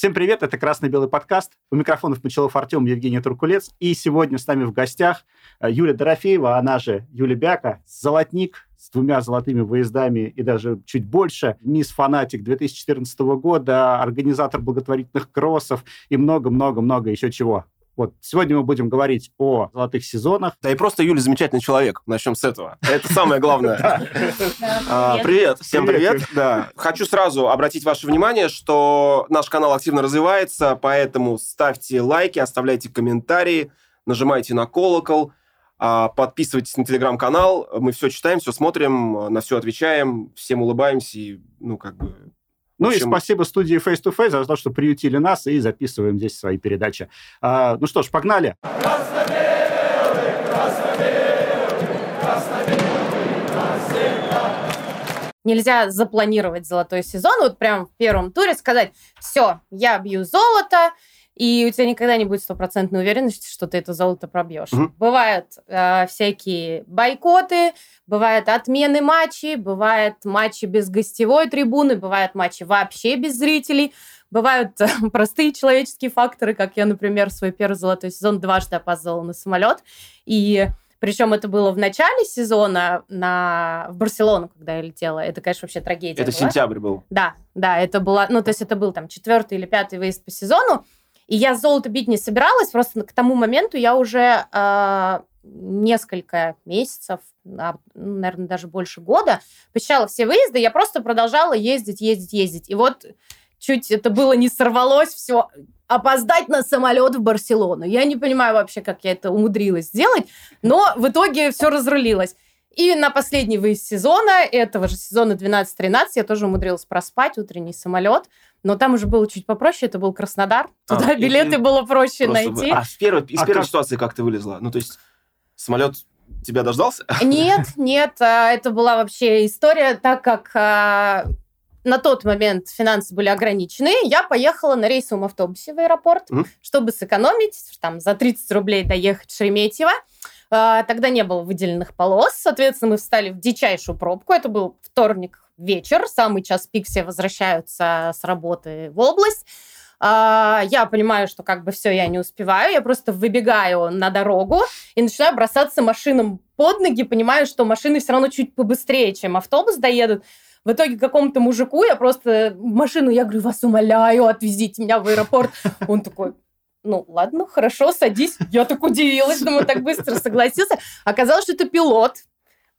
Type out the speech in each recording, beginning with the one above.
Всем привет, это «Красно-белый подкаст». У микрофонов Мочелов Артем, Евгений Туркулец. И сегодня с нами в гостях э, Юлия Дорофеева, она же Юля Бяка, золотник с двумя золотыми выездами и даже чуть больше, мисс Фанатик 2014 года, организатор благотворительных кроссов и много-много-много еще чего. Вот сегодня мы будем говорить о золотых сезонах. Да и просто Юля замечательный человек. Начнем с этого. Это самое главное. А, привет, всем привет. Да. Хочу сразу обратить ваше внимание, что наш канал активно развивается, поэтому ставьте лайки, оставляйте комментарии, нажимайте на колокол, а, подписывайтесь на телеграм-канал. Мы все читаем, все смотрим, на все отвечаем, всем улыбаемся и, ну, как бы, ну общем... и спасибо студии Face to Face за то, что приютили нас и записываем здесь свои передачи. А, ну что ж, погнали. Нельзя запланировать золотой сезон, вот прям в первом туре сказать, все, я бью золото, и у тебя никогда не будет стопроцентной уверенности, что ты это золото пробьешь. Угу. Бывают э, всякие бойкоты, бывают отмены матчей, бывают матчи без гостевой трибуны, бывают матчи вообще без зрителей. Бывают э, простые человеческие факторы, как я, например, свой первый золотой сезон дважды опоздала на самолет. И причем это было в начале сезона на... в Барселону, когда я летела. Это, конечно, вообще трагедия. Это была. сентябрь был. Да, да, это было... Ну, то есть это был там четвертый или пятый выезд по сезону. И я золото бить не собиралась, просто к тому моменту я уже э, несколько месяцев, а, наверное, даже больше года посещала все выезды, я просто продолжала ездить, ездить, ездить. И вот чуть это было не сорвалось, все, опоздать на самолет в Барселону. Я не понимаю вообще, как я это умудрилась сделать, но в итоге все разрулилось. И на последний выезд сезона, этого же сезона 12-13, я тоже умудрилась проспать утренний самолет. Но там уже было чуть попроще, это был Краснодар. А, Туда а, билеты и, было проще найти. А с первой, из а первой как? ситуации как ты вылезла? Ну, то есть самолет тебя дождался? Нет, нет, а, это была вообще история, так как на тот момент финансы были ограничены, я поехала на рейсовом автобусе в аэропорт, mm. чтобы сэкономить, там, за 30 рублей доехать в Шереметьево. Тогда не было выделенных полос, соответственно, мы встали в дичайшую пробку. Это был вторник вечер, самый час пик все возвращаются с работы в область. А, я понимаю, что как бы все, я не успеваю, я просто выбегаю на дорогу и начинаю бросаться машинам под ноги, понимаю, что машины все равно чуть побыстрее, чем автобус доедут. В итоге какому-то мужику я просто машину, я говорю, вас умоляю, отвезите меня в аэропорт. Он такой, ну, ладно, хорошо, садись. Я так удивилась, думаю, так быстро согласился. Оказалось, что это пилот,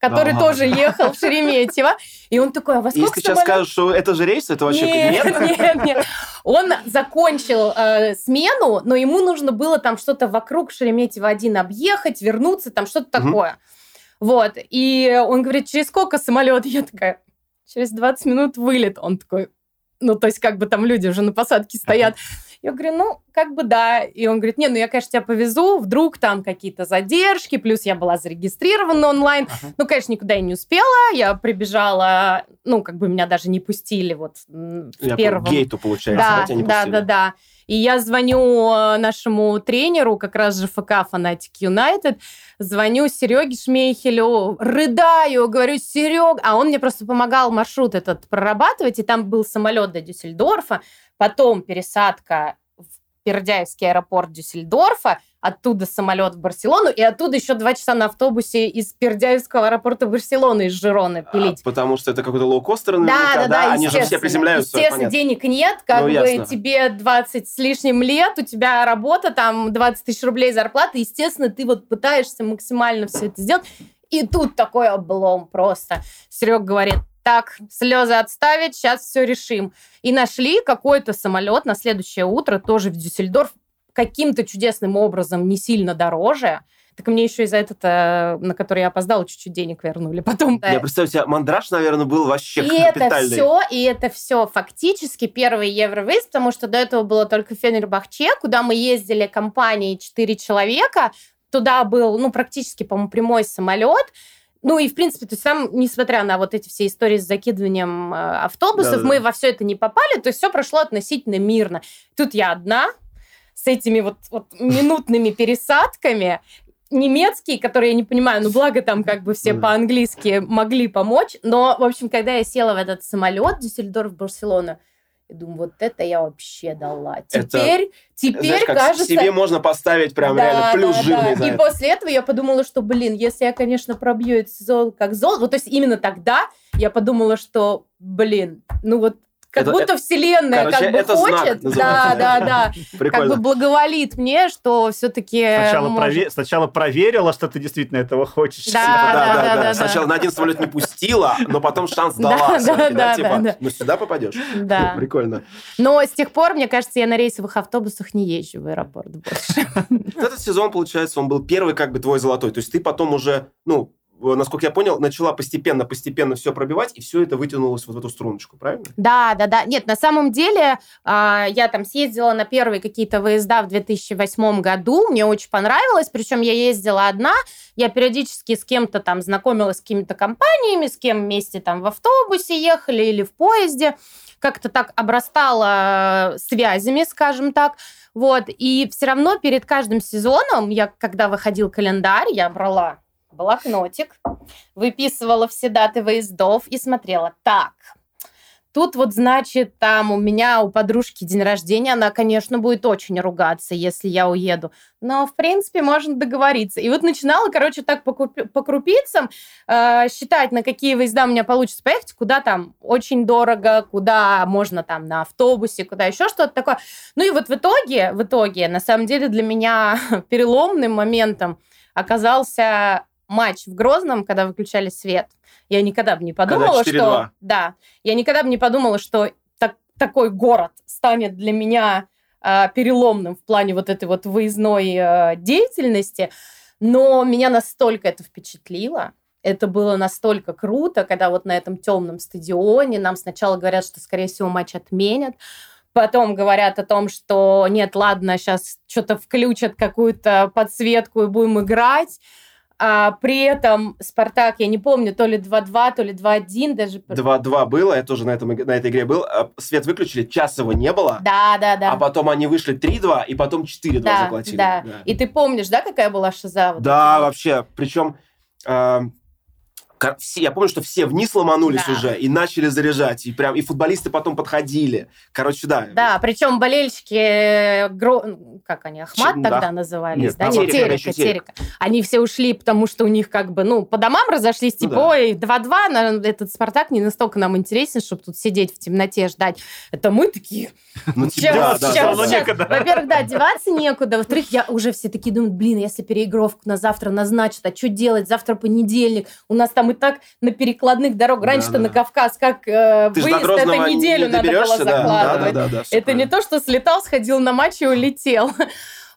который ага. тоже ехал в Шереметьево. И он такой, а во сколько Если сейчас скажут, что это же рейс, это вообще нет? Нет, нет, нет. Он закончил э, смену, но ему нужно было там что-то вокруг Шереметьево-1 объехать, вернуться, там что-то угу. такое. Вот. И он говорит, через сколько самолет? Я такая, через 20 минут вылет. Он такой, ну, то есть как бы там люди уже на посадке стоят. Ага. Я говорю, ну, как бы да. И он говорит, не, ну я, конечно, тебя повезу, вдруг там какие-то задержки, плюс я была зарегистрирована онлайн. Uh-huh. Ну, конечно, никуда я не успела. Я прибежала, ну, как бы меня даже не пустили вот в я первом... гейту, получается, да, да, да, да, да. И я звоню э, нашему тренеру, как раз же ФК Фанатик Юнайтед, звоню Сереге Шмейхелю, рыдаю, говорю, Серег, а он мне просто помогал маршрут этот прорабатывать, и там был самолет до Дюссельдорфа, потом пересадка в Пердяевский аэропорт Дюссельдорфа, оттуда самолет в Барселону, и оттуда еще два часа на автобусе из Пердяевского аэропорта Барселоны из Жирона а, пилить. А, потому что это какой-то лоукостер наверняка, да? Да, да, Они же все приземляются. Естественно, понятно. денег нет, как ну, бы ясно. тебе 20 с лишним лет, у тебя работа, там 20 тысяч рублей зарплаты, естественно, ты вот пытаешься максимально все это сделать, и тут такой облом просто. Серег говорит, так, слезы отставить, сейчас все решим. И нашли какой-то самолет на следующее утро, тоже в Дюссельдорф, каким-то чудесным образом не сильно дороже. Так мне еще и за этот, э, на который я опоздала, чуть-чуть денег вернули потом. Я представляю себе, мандраж, наверное, был вообще И это все, и это все фактически первый Евровыезд, потому что до этого было только Фенербахче, куда мы ездили компанией 4 человека. Туда был, ну, практически, по-моему, прямой самолет. Ну и, в принципе, то есть там, несмотря на вот эти все истории с закидыванием э, автобусов, Да-да-да. мы во все это не попали, то есть все прошло относительно мирно. Тут я одна с этими вот, вот минутными пересадками, немецкий, который я не понимаю, ну благо там как бы все по-английски могли помочь, но, в общем, когда я села в этот самолет Дюссельдорф-Барселона, И думаю, вот это я вообще дала. Теперь, это, теперь знаешь, как кажется... себе можно поставить прям да, реально плюс да, жирный да. И это. после этого я подумала, что, блин, если я, конечно, пробью этот сезон как зол, вот то есть именно тогда я подумала, что, блин, ну вот как это, будто вселенная короче, как бы это хочет, знак, да, да, да, как бы благоволит мне, что все-таки сначала, может... прове... сначала проверила, что ты действительно этого хочешь. Да, да, да, да, да, да. Сначала на один самолет не пустила, но потом шанс дала. Да, да, типа, да, ну сюда попадешь. Да. Прикольно. Но с тех пор, мне кажется, я на рейсовых автобусах не езжу в аэропорт больше. Этот сезон, получается, он был первый как бы твой золотой. То есть ты потом уже, ну, насколько я понял, начала постепенно-постепенно все пробивать, и все это вытянулось вот в эту струночку, правильно? Да, да, да. Нет, на самом деле а, я там съездила на первые какие-то выезда в 2008 году, мне очень понравилось, причем я ездила одна, я периодически с кем-то там знакомилась с какими-то компаниями, с кем вместе там в автобусе ехали или в поезде, как-то так обрастала связями, скажем так. Вот, и все равно перед каждым сезоном, я, когда выходил календарь, я брала блокнотик, выписывала все даты выездов и смотрела. Так, Тут вот, значит, там у меня у подружки день рождения, она, конечно, будет очень ругаться, если я уеду. Но, в принципе, можно договориться. И вот начинала, короче, так по, по крупицам э, считать, на какие выезда у меня получится поехать, куда там очень дорого, куда можно там на автобусе, куда еще что-то такое. Ну и вот в итоге, в итоге, на самом деле, для меня переломным моментом оказался матч в Грозном, когда выключали свет. Я никогда бы не подумала, что... Да, я никогда бы не подумала, что так, такой город станет для меня э, переломным в плане вот этой вот выездной э, деятельности. Но меня настолько это впечатлило, это было настолько круто, когда вот на этом темном стадионе нам сначала говорят, что, скорее всего, матч отменят, потом говорят о том, что нет, ладно, сейчас что-то включат какую-то подсветку и будем играть. А, при этом Спартак, я не помню, то ли 2-2, то ли 2-1 даже. 2-2 было, я тоже на, этом, на этой игре был. А, свет выключили, часово не было. Да, да, да. А потом они вышли 3-2, и потом 4-2 да, заплатили. Да. да, и ты помнишь, да, какая была шиза? Вот да, вообще. Причем... Э, все, я помню, что все вниз ломанулись да. уже и начали заряжать, и прям и футболисты потом подходили. Короче, да. Да, причем болельщики, э, гро... как они, Ахмат Ч... тогда да. назывались, Нет, да? Нет, Терека, Терека, Терека. Они все ушли, потому что у них как бы, ну, по домам разошлись, ну типа, ну, да. ой, 2-2, этот Спартак не настолько нам интересен, чтобы тут сидеть в темноте ждать. Это мы такие... Ну, типа, да, да, Во-первых, да, деваться некуда. Во-вторых, я уже все такие думаю, блин, если переигровку на завтра назначат, а что делать? Завтра понедельник, у нас там и так на перекладных дорогах. Раньше-то да, да. на Кавказ как э, выезд, это неделю не надо было закладывать. Да, да, да, это не то, что слетал, сходил на матч и улетел.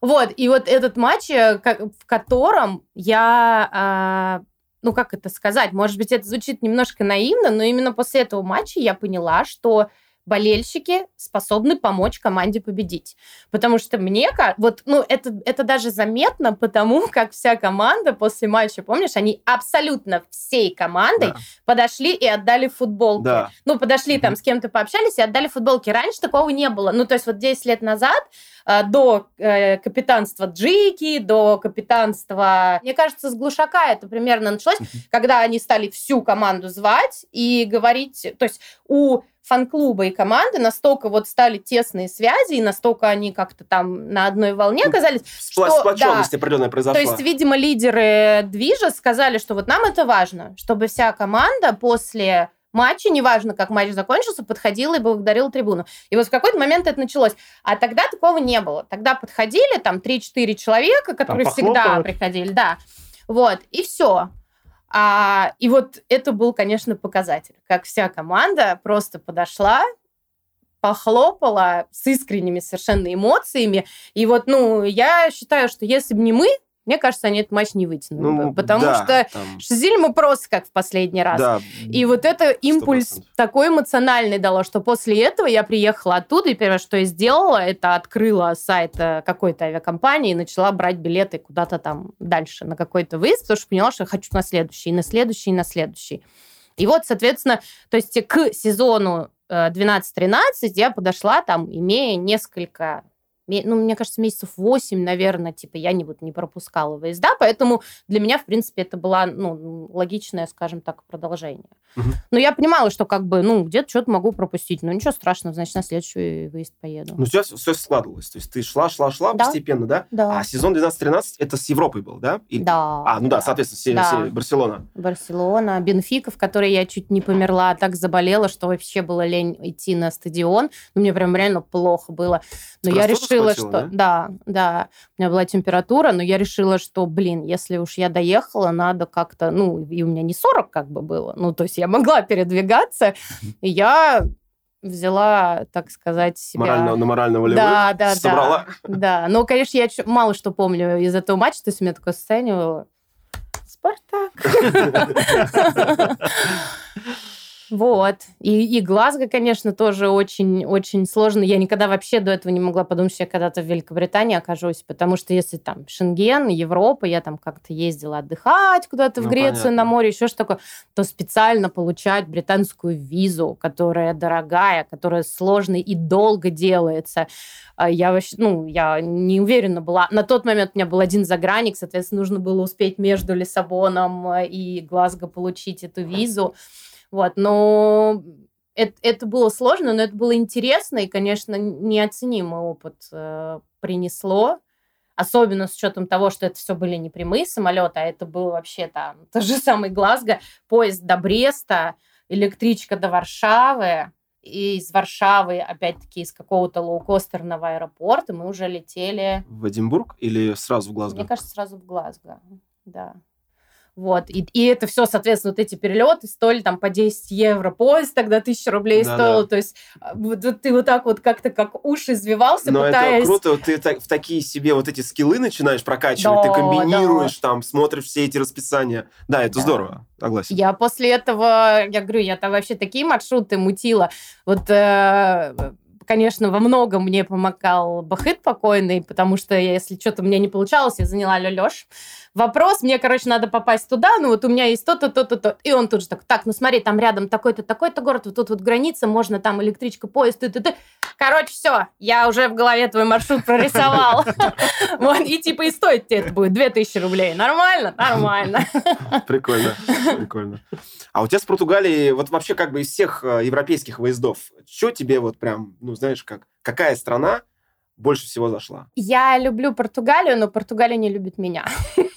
Вот, и вот этот матч, э, в котором я э, ну как это сказать, может быть, это звучит немножко наивно, но именно после этого матча я поняла, что болельщики способны помочь команде победить. Потому что мне, вот, ну, это, это даже заметно потому, как вся команда после матча, помнишь, они абсолютно всей командой да. подошли и отдали футболки. Да. Ну, подошли там с кем-то пообщались и отдали футболки. Раньше такого не было. Ну, то есть вот 10 лет назад э, до э, капитанства Джики, до капитанства... Мне кажется, с Глушака это примерно началось, когда они стали всю команду звать и говорить... То есть у фан-клуба и команды настолько вот стали тесные связи, и настолько они как-то там на одной волне ну, оказались. Что, Сплоченность да, определенная произошла. То есть, видимо, лидеры движа сказали, что вот нам это важно, чтобы вся команда после матча, неважно, как матч закончился, подходила и благодарила трибуну. И вот в какой-то момент это началось. А тогда такого не было. Тогда подходили там 3-4 человека, которые всегда приходили, да. Вот, и все. А, и вот это был, конечно, показатель, как вся команда просто подошла, похлопала с искренними совершенно эмоциями. И вот, ну, я считаю, что если бы не мы, мне кажется, они этот матч не вытянули ну, бы, потому да, что там... Шизиль мы просто как в последний раз. Да, и вот это импульс 100%. такой эмоциональный дало, что после этого я приехала оттуда, и первое, что я сделала, это открыла сайт э, какой-то авиакомпании и начала брать билеты куда-то там дальше на какой-то выезд, потому что поняла, что я хочу на следующий, на следующий, на следующий. И вот, соответственно, то есть к сезону 12-13 э, я подошла там, имея несколько ну, мне кажется, месяцев 8, наверное, типа, я не, вот, не пропускала выезда, поэтому для меня, в принципе, это было, ну, логичное, скажем так, продолжение. Угу. Но я понимала, что как бы, ну, где-то что-то могу пропустить. Но ничего страшного, значит, на следующий выезд поеду. Ну, сейчас все складывалось. То есть ты шла, шла, шла да. постепенно, да? Да. А сезон 12-13 это с Европой был, да? И... Да. А, ну да, да соответственно, все, да. все, Барселона. Барселона, Бенфика, в которой я чуть не померла, так заболела, что вообще было лень идти на стадион. Ну, мне прям реально плохо было. Но я решила, что... Да? да, да. У меня была температура, но я решила, что, блин, если уж я доехала, надо как-то... Ну, и у меня не 40 как бы было. Ну, то есть я могла передвигаться. И я взяла, так сказать, себя... Морально, на морально-волевых да, да, собрала? Да, да. Но, конечно, я мало что помню из этого матча. То есть у меня такое состояние... Спартак. Вот. И, и Глазго, конечно, тоже очень, очень сложно. Я никогда вообще до этого не могла подумать, что я когда-то в Великобритании окажусь, потому что если там Шенген, Европа, я там как-то ездила отдыхать куда-то ну, в Грецию понятно. на море, еще что такое, то специально получать британскую визу, которая дорогая, которая сложная и долго делается. А я вообще, ну, я не уверена была. На тот момент у меня был один загранник, соответственно, нужно было успеть между Лиссабоном и Глазго получить эту визу. Вот, но это, это было сложно, но это было интересно и, конечно, неоценимый опыт э, принесло. Особенно с учетом того, что это все были не прямые самолеты, а это был вообще там тот же самый Глазго, поезд до Бреста, электричка до Варшавы, и из Варшавы, опять-таки, из какого-то лоукостерного аэропорта мы уже летели... В Эдинбург или сразу в Глазго? Мне кажется, сразу в Глазго, да. Вот, и, и это все, соответственно, вот эти перелеты стоили там по 10 евро поезд, тогда 1000 рублей да, стоило, да. то есть а, вот, вот ты вот так вот как-то как уши извивался, Но пытаясь... это круто, ты так, в такие себе вот эти скиллы начинаешь прокачивать, да, ты комбинируешь да. там, смотришь все эти расписания. Да, это да. здорово, согласен. Я после этого, я говорю, я там вообще такие маршруты мутила. Вот э, конечно, во многом мне помогал Бахыт покойный, потому что если что-то у меня не получалось, я заняла Лёлёш. Вопрос, мне, короче, надо попасть туда, ну вот у меня есть то-то, то-то, то. И он тут же так, так, ну смотри, там рядом такой-то, такой-то город, вот тут вот граница, можно там электричка, поезд, ты, ты, ты. Короче, все, я уже в голове твой маршрут прорисовал. Вот, и типа и стоит тебе это будет 2000 рублей. Нормально? Нормально. Прикольно, прикольно. А у тебя с Португалией, вот вообще как бы из всех э, европейских выездов, что тебе вот прям, ну знаешь, как, какая страна больше всего зашла? Я люблю Португалию, но Португалия не любит меня.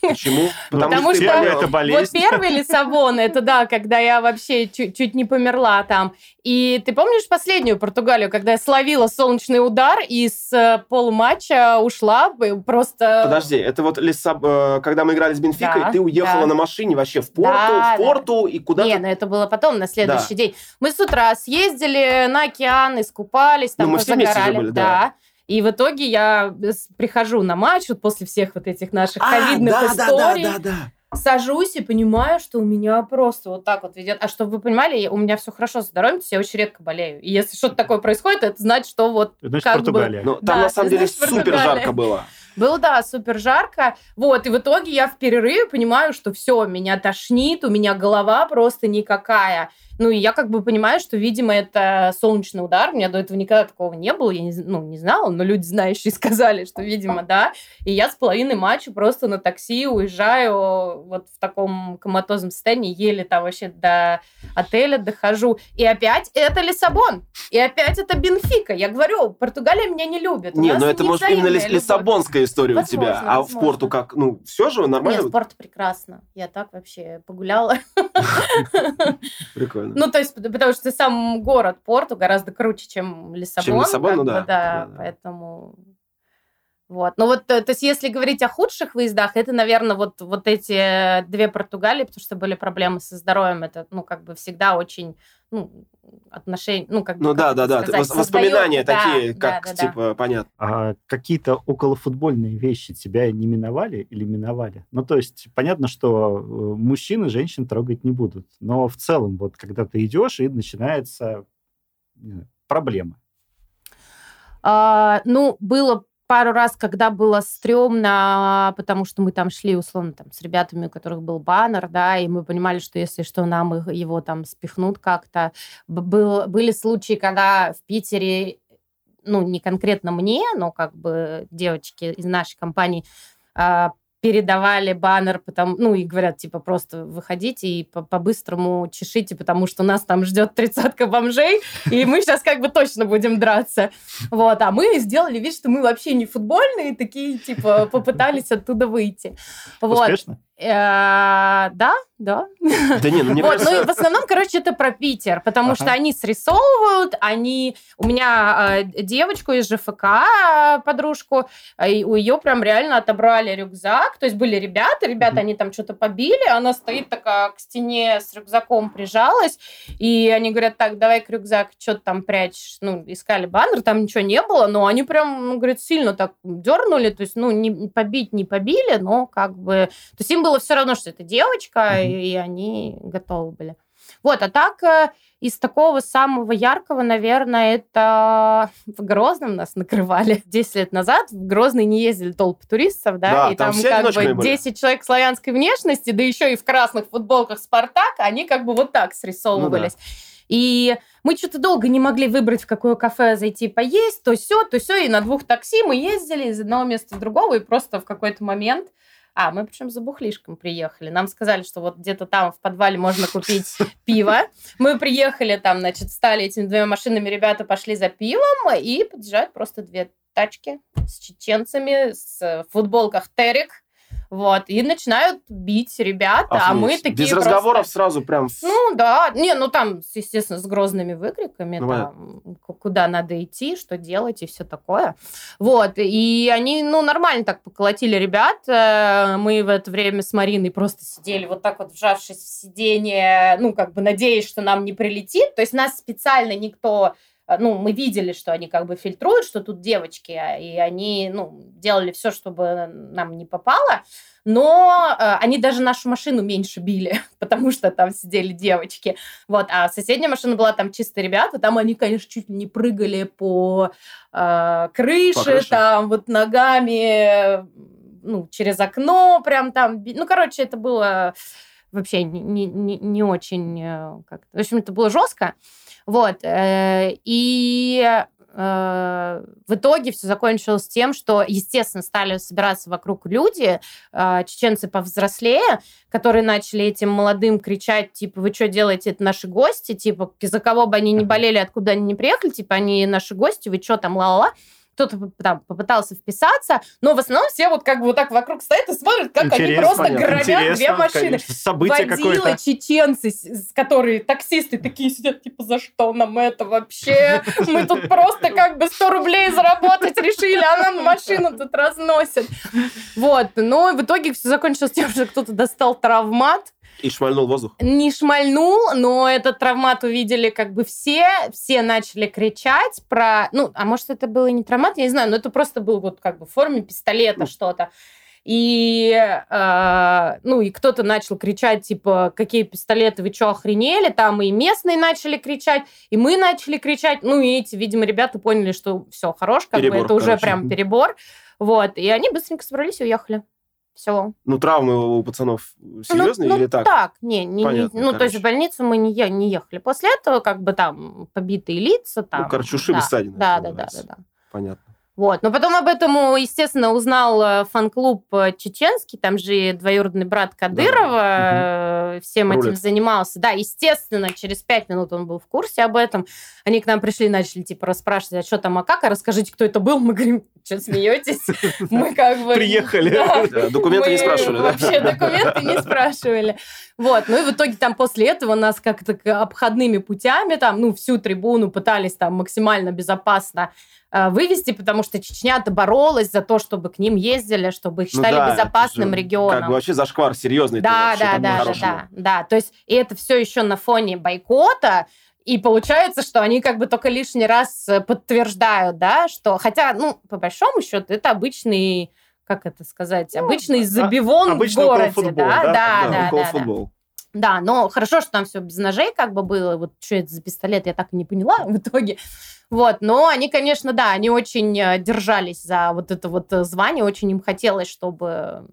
Почему? Потому, Потому что, что это болезнь. вот первый Лиссабон, это да, когда я вообще чуть, чуть не померла там. И ты помнишь последнюю Португалию, когда я словила солнечный удар и с э, полуматча ушла просто... Подожди, это вот Лиссаб... Э, когда мы играли с Бенфикой, да, ты уехала да. на машине вообще в порту, да, в порту да. и куда Не, ну это было потом, на следующий да. день. Мы с утра съездили на океан, искупались, там ну, мы. Все были, да. да. И в итоге я прихожу на матч вот после всех вот этих наших а, ковидных да, историй. Да, да, да, да. Сажусь и понимаю, что у меня просто вот так вот ведет. А чтобы вы понимали, у меня все хорошо с здоровьем, то есть я очень редко болею. И если что-то такое происходит, это значит, что вот значит, как Португалия. бы... Ну, там да, на самом деле супер жарко было. Было, да, супер жарко. Вот, и в итоге я в перерыве понимаю, что все, меня тошнит, у меня голова просто никакая. Ну, и я как бы понимаю, что, видимо, это солнечный удар. У меня до этого никогда такого не было. Я не, ну, не знала, но люди, знающие, сказали, что, видимо, да. И я с половиной матча просто на такси уезжаю вот в таком коматозном состоянии, еле там вообще до отеля дохожу. И опять это Лиссабон. И опять это Бенфика. Я говорю, Португалия меня не любит. Не, но ну, это может именно любовь. лиссабонская история возможно, у тебя. А возможно. в порту как? Ну, все же нормально? Нет, спорт прекрасно. Я так вообще погуляла. Прикольно. Ну, то есть, потому что сам город Порту гораздо круче, чем Лиссабон. Чем Лиссабон, ну да. Да. Поэтому... Вот. Но вот, то, то есть, если говорить о худших выездах, это, наверное, вот, вот эти две Португалии, потому что были проблемы со здоровьем. Это, ну, как бы всегда очень, ну, отношения, ну, как Ну, да, да, да. Сказать, Воспоминания создает... такие, да, как, да, да, типа, да. понятно. А какие-то околофутбольные вещи тебя не миновали или миновали? Ну, то есть, понятно, что э, мужчины женщин трогать не будут. Но в целом, вот, когда ты идешь, и начинается проблема. А, ну, было пару раз, когда было стрёмно, потому что мы там шли, условно, там, с ребятами, у которых был баннер, да, и мы понимали, что если что, нам его там спихнут как-то. Был, были случаи, когда в Питере, ну, не конкретно мне, но как бы девочки из нашей компании а, передавали баннер, потому, ну, и говорят, типа, просто выходите и по-быстрому чешите, потому что нас там ждет тридцатка бомжей, и мы сейчас как бы точно будем драться. Вот, а мы сделали вид, что мы вообще не футбольные, такие, типа, попытались оттуда выйти. Вот. Успешно? Э, да, да. Да не, ну мне кажется... ну, в основном, короче, это про Питер, потому что они срисовывают, они... У меня э, девочку из ЖФК, э, подружку, у ее прям реально отобрали рюкзак, то есть были ребята, ребята, они там что-то побили, она стоит такая к стене с рюкзаком прижалась, и они говорят, так, давай-ка рюкзак, что-то там прячешь, ну, искали баннер, там ничего не было, но они прям, ну, говорят, сильно так дернули, то есть, ну, не побить не побили, но как бы... То есть им было все равно, что это девочка, mm-hmm. и они готовы были. Вот, а так э, из такого самого яркого, наверное, это в Грозном нас накрывали 10 лет назад. В Грозный не ездили толпы туристов, да, да и там, там как бы 10 были. человек славянской внешности, да еще и в красных футболках Спартак, они как бы вот так срисовывались. Ну, да. И мы что-то долго не могли выбрать, в какое кафе зайти поесть, то все, то все, и на двух такси мы ездили из одного места в другого, и просто в какой-то момент а, мы причем за бухлишком приехали. Нам сказали, что вот где-то там в подвале можно купить пиво. Мы приехали там, значит, стали этими двумя машинами, ребята пошли за пивом, и подъезжают просто две тачки с чеченцами, с футболках Терек, вот, и начинают бить ребята, Охренеть. а мы такие Без просто... разговоров сразу прям... Ну, да, не, ну там, естественно, с грозными выкриками, ну, там, куда надо идти, что делать и все такое. Вот, и они, ну, нормально так поколотили ребят. Э, мы в это время с Мариной просто сидели вот так вот, вжавшись в сиденье, ну, как бы надеясь, что нам не прилетит. То есть нас специально никто ну, мы видели, что они как бы фильтруют, что тут девочки, а, и они, ну, делали все, чтобы нам не попало, но э, они даже нашу машину меньше били, потому что там сидели девочки, вот, а соседняя машина была там чисто ребята, там они, конечно, чуть ли не прыгали по, э, крыше, по крыше, там вот ногами, ну, через окно прям там, ну, короче, это было вообще не, не, не очень, э, как в общем, это было жестко, вот. Э, и э, в итоге все закончилось тем, что, естественно, стали собираться вокруг люди, э, чеченцы повзрослее, которые начали этим молодым кричать, типа, вы что делаете, это наши гости, типа, за кого бы они ни болели, откуда они не приехали, типа, они наши гости, вы что там, ла-ла-ла кто-то там попытался вписаться, но в основном все вот как бы вот так вокруг стоят и смотрят, как Интересно, они просто понятно. громят Интересно, две машины. Конечно, событие Водила, чеченцы, которые таксисты такие сидят, типа, за что нам это вообще? Мы тут просто как бы 100 рублей заработать решили, а нам машину тут разносят. Вот, но в итоге все закончилось тем, что кто-то достал травмат, и шмальнул воздух? Не шмальнул, но этот травмат увидели как бы все, все начали кричать про... Ну, а может, это было и не травмат, я не знаю, но это просто был вот как бы в форме пистолета ну. что-то. И, э, ну, и кто-то начал кричать, типа, какие пистолеты, вы что, охренели? Там и местные начали кричать, и мы начали кричать. Ну, и эти, видимо, ребята поняли, что все, хорош, как перебор, бы это короче. уже прям перебор. Вот, и они быстренько собрались и уехали все. Ну, травмы у пацанов серьезные ну, или ну, так? так, не, не, Понятно, не ну, короче. то есть в больницу мы не, не ехали. После этого как бы там побитые лица. Там, ну, короче, ушибы да, ссадины. Да, да, да, да, да. Понятно. Вот. Но потом об этом, естественно, узнал э, фан-клуб э, чеченский, там же двоюродный брат Кадырова да. всем Рулит. этим занимался. Да, естественно, через пять минут он был в курсе об этом. Они к нам пришли, начали типа расспрашивать, а что там, а как, а расскажите, кто это был. Мы говорим, что смеетесь? Мы как бы... Приехали. Документы не спрашивали, Вообще документы не спрашивали. Вот, ну и в итоге там после этого нас как-то обходными путями там, ну, всю трибуну пытались там максимально безопасно Э, вывести, потому что Чечня-то боролась за то, чтобы к ним ездили, чтобы их ну считали ну, да, безопасным регионом. Как бы вообще зашквар серьезный. Да, да, да, да, да, да. То есть и это все еще на фоне бойкота, и получается, что они как бы только лишний раз э, подтверждают, да, что, хотя, ну, по большому счету, это обычный, как это сказать, ну, обычный забивон а, в городе, да, да, да, да, да, да, да. Но хорошо, что там все без ножей как бы было. Вот что это за пистолет, я так и не поняла в итоге. Вот, но они, конечно, да, они очень э, держались за вот это вот э, звание, очень им хотелось, чтобы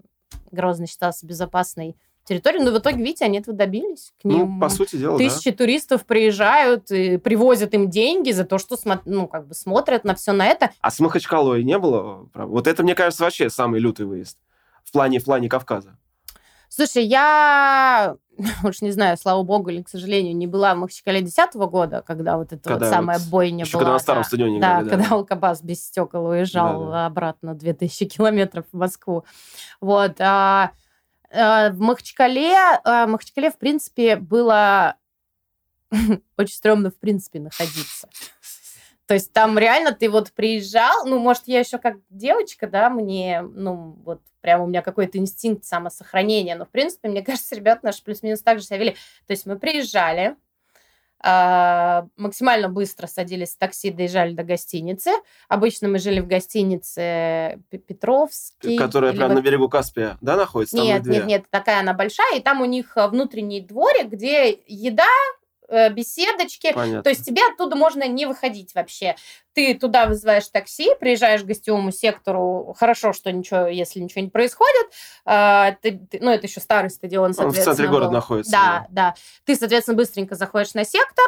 Грозный считался безопасной территорией, но в итоге, видите, они этого добились. К ну, ним ну, по сути дела, тысячи да. туристов приезжают и привозят им деньги за то, что ну, как бы смотрят на все на это. А с Махачкалой не было? Вот это, мне кажется, вообще самый лютый выезд. плане, в плане Кавказа? Слушай, я уж не знаю, слава богу или к сожалению, не была в Махачкале 10 года, когда вот эта когда вот самая вот, бойня еще была. когда на старом да, стадионе да, играли, да. когда Алкабас без стекол уезжал да, да. обратно 2000 километров в Москву. Вот. А, а, в Махачкале, а, в Махачкале, в принципе, было очень стрёмно, в принципе, находиться. То есть там реально ты вот приезжал, ну, может, я еще как девочка, да, мне, ну, вот прям у меня какой-то инстинкт самосохранения, но, в принципе, мне кажется, ребята наши плюс-минус так же себя вели. То есть мы приезжали, а, максимально быстро садились в такси, доезжали до гостиницы. Обычно мы жили в гостинице Петровский. Которая прямо вот... на берегу Каспия, да, находится? Там нет, нет, нет, такая она большая, и там у них внутренний дворик, где еда, беседочки. Понятно. То есть тебе оттуда можно не выходить вообще. Ты туда вызываешь такси, приезжаешь к гостевому сектору. Хорошо, что ничего, если ничего не происходит. А, ты, ты, ну, это еще старый стадион, соответственно. Он в центре города находится. Да, да, да. Ты, соответственно, быстренько заходишь на сектор,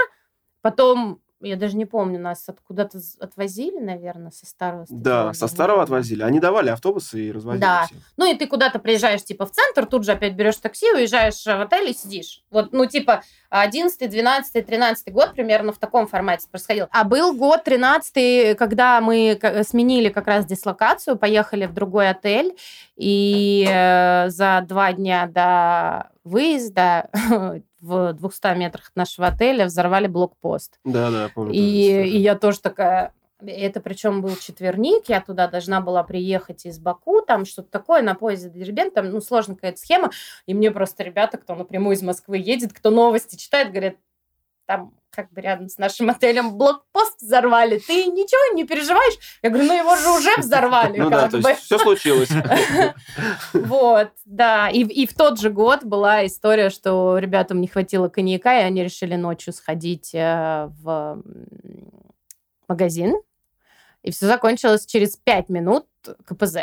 потом я даже не помню, нас откуда-то отвозили, наверное, со старого стадиона. Да, со старого отвозили. Они давали автобусы и развозили Да. Всех. Ну и ты куда-то приезжаешь, типа, в центр, тут же опять берешь такси, уезжаешь в отель и сидишь. Вот, ну, типа, 11, 12, 13 год примерно в таком формате происходил. А был год 13, когда мы сменили как раз дислокацию, поехали в другой отель, и э, за два дня до выезда в 200 метрах от нашего отеля взорвали блокпост. Да, да, помню. И, и я тоже такая... Это причем был четверник, я туда должна была приехать из Баку, там что-то такое, на поезде до Дербент, там, ну, сложная какая-то схема, и мне просто ребята, кто напрямую из Москвы едет, кто новости читает, говорят, там как бы рядом с нашим отелем блокпост взорвали. Ты ничего не переживаешь? Я говорю, ну его же уже взорвали. Ну да, то есть все случилось. Вот, да. И, в тот же год была история, что ребятам не хватило коньяка, и они решили ночью сходить э, в магазин. И все закончилось через пять минут КПЗ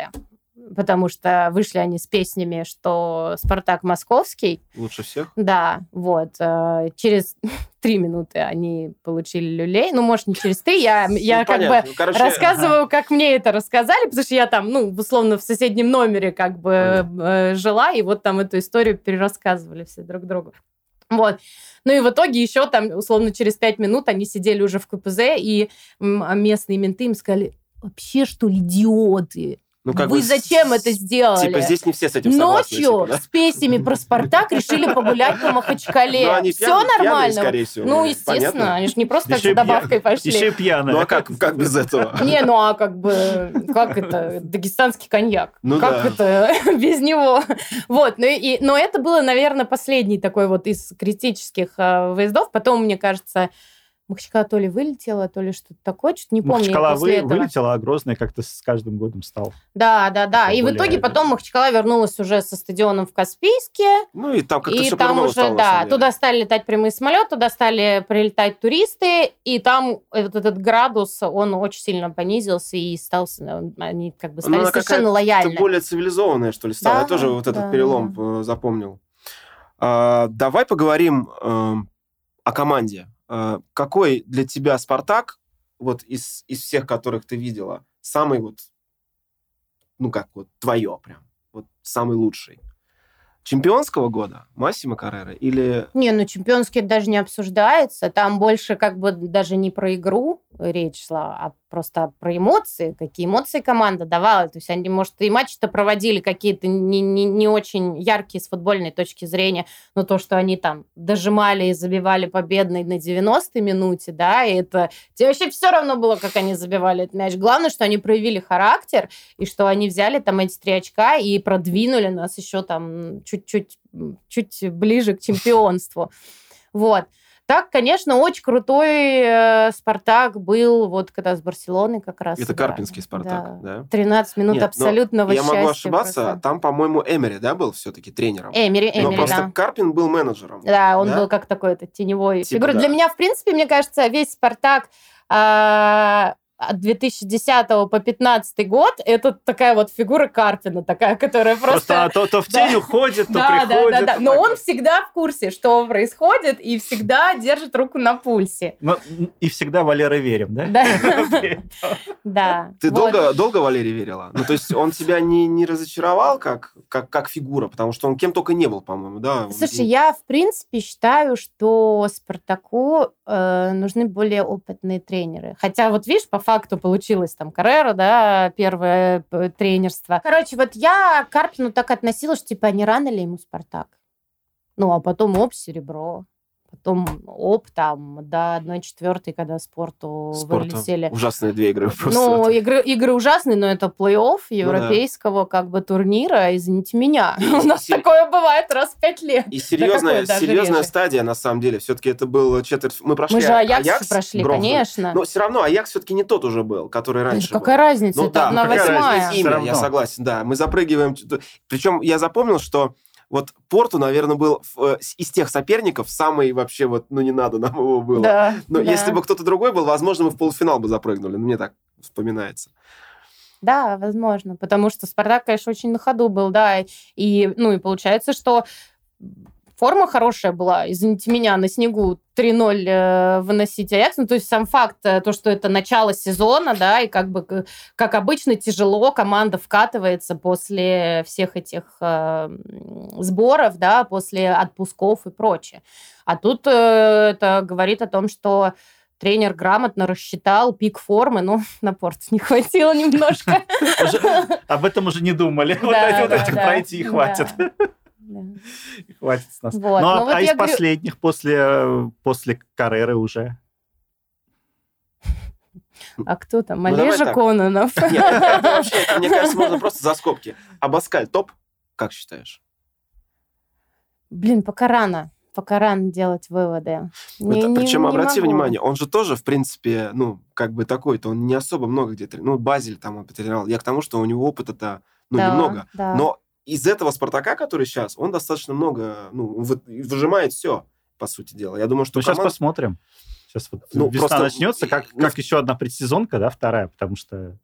потому что вышли они с песнями, что «Спартак московский». Лучше всех? Да, вот. Э, через три минуты они получили люлей. Ну, может, не через три. Я, ну, я как бы ну, короче... рассказываю, как мне это рассказали, потому что я там, ну, условно, в соседнем номере как бы э, жила, и вот там эту историю перерассказывали все друг другу. Вот. Ну и в итоге еще там, условно, через пять минут они сидели уже в КПЗ, и местные менты им сказали, вообще, что ли, идиоты? Ну, как Вы бы зачем это сделали? Типа здесь не все с этим Ночью типа, да? с песнями про Спартак решили погулять по Махачкале. Ну, все пьяные, нормально. Пьяные, скорее всего. Ну, естественно, Понятно? они же не просто так за добавкой пошли. Еще пьяные. Ну, а как, как без этого? Не, ну а как бы, как это, дагестанский коньяк. Ну, как да. это без него? Вот, ну и, но это было, наверное, последний такой вот из критических э, выездов. Потом, мне кажется, Махачкала то ли вылетела, то ли что-то такое, что-то не помню. Махачкала вы, этого. вылетела, а Грозный как-то с каждым годом стал. Да, да, да. И в итоге потом Махачкала вернулась уже со стадионом в Каспийске. Ну и там как-то И там уже, стало, да, туда стали летать прямые самолеты, туда стали прилетать туристы, и там этот, этот градус, он очень сильно понизился, и стал, они как бы стали ну, совершенно лояльны. более цивилизованная, что ли, стала. Да, Я тоже вот этот да, перелом да. Э, запомнил. А, давай поговорим э, о команде какой для тебя Спартак, вот из, из всех, которых ты видела, самый вот, ну как вот, твое прям, вот самый лучший? Чемпионского года Массимо Каррера или... Не, ну чемпионский даже не обсуждается. Там больше как бы даже не про игру речь шла, а просто про эмоции, какие эмоции команда давала. То есть они, может, и матчи-то проводили какие-то не, не, не очень яркие с футбольной точки зрения, но то, что они там дожимали и забивали победный на 90-й минуте, да, и это... Тебе вообще все равно было, как они забивали этот мяч. Главное, что они проявили характер, и что они взяли там эти три очка и продвинули нас еще там чуть-чуть чуть ближе к чемпионству. Вот. Так, конечно, очень крутой э, Спартак был вот когда с Барселоной как раз. Это да. Карпинский Спартак, да? да? 13 минут Нет, абсолютного я счастья. Я могу ошибаться, просто. там, по-моему, Эмери, да, был все-таки тренером? Эмери, Эмери, Но просто да. Карпин был менеджером. Да, он да? был как такой то теневой типа, фигура. Да. Для меня, в принципе, мне кажется, весь Спартак... Э, от 2010 по 2015 год это такая вот фигура Карпина, такая, которая просто... Просто то, то в тень да. уходит, то да, приходит. Да, да, да. Но он всегда в курсе, что происходит, и всегда держит руку на пульсе. Но, и всегда Валера верим, да? Да. Да. Ты долго, долго Валере верила? Ну, то есть он тебя не, не разочаровал как, как, как фигура, потому что он кем только не был, по-моему, да? Слушай, я, в принципе, считаю, что Спартаку э, нужны более опытные тренеры. Хотя вот, видишь, по факту получилось там Каррера, да, первое тренерство. Короче, вот я к Карпину так относилась, что типа, не рано ли ему Спартак? Ну, а потом оп, серебро потом оп, там, до 1-4, когда спорту, спорту вылетели. Ужасные две игры просто. Ну, игры, игры ужасные, но это плей-офф европейского ну, да. как бы турнира, извините меня. И, У нас такое бывает раз в пять лет. И серьезная, серьезная стадия, на самом деле. Все-таки это был четверть... Мы прошли Мы же Аякс, Аякс прошли, конечно. Но все равно Аякс все-таки не тот уже был, который раньше ну, Какая был. разница? Ну, это да, одна восьмая. Имя, я согласен, да. Мы запрыгиваем... Причем я запомнил, что вот Порту, наверное, был э, из тех соперников самый вообще вот, ну не надо нам его было. Да, Но да. если бы кто-то другой был, возможно, мы в полуфинал бы запрыгнули. Ну, мне так вспоминается. Да, возможно, потому что Спартак, конечно, очень на ходу был, да, и, ну, и получается, что форма хорошая была, извините меня, на снегу 3-0 э, выносить Аякс. Ну, то есть сам факт, э, то, что это начало сезона, да, и как бы, как обычно, тяжело команда вкатывается после всех этих э, сборов, да, после отпусков и прочее. А тут э, это говорит о том, что тренер грамотно рассчитал пик формы, но на порт не хватило немножко. Об этом уже не думали. Вот этих пройти хватит. Да. Хватит с нас. Вот. Ну, а, ну, вот а из говорю... последних после, после Карреры уже? А кто там? Ну, Олежа Кононов? Нет, это вообще, мне кажется, можно просто за скобки. А Баскаль топ? Как считаешь? Блин, пока рано. Пока рано делать выводы. Не, это, не, причем, не обрати могу. внимание, он же тоже, в принципе, ну, как бы такой-то, он не особо много где то Ну, Базель там он потренировал. Я к тому, что у него опыта-то, ну, да, немного. Да. Но из этого Спартака, который сейчас, он достаточно много, ну, выжимает все, по сути дела. Я думаю, что... Ну, команд... сейчас посмотрим. Сейчас вот ну, весна просто... начнется, как, ну, как еще одна предсезонка, да, вторая, потому что...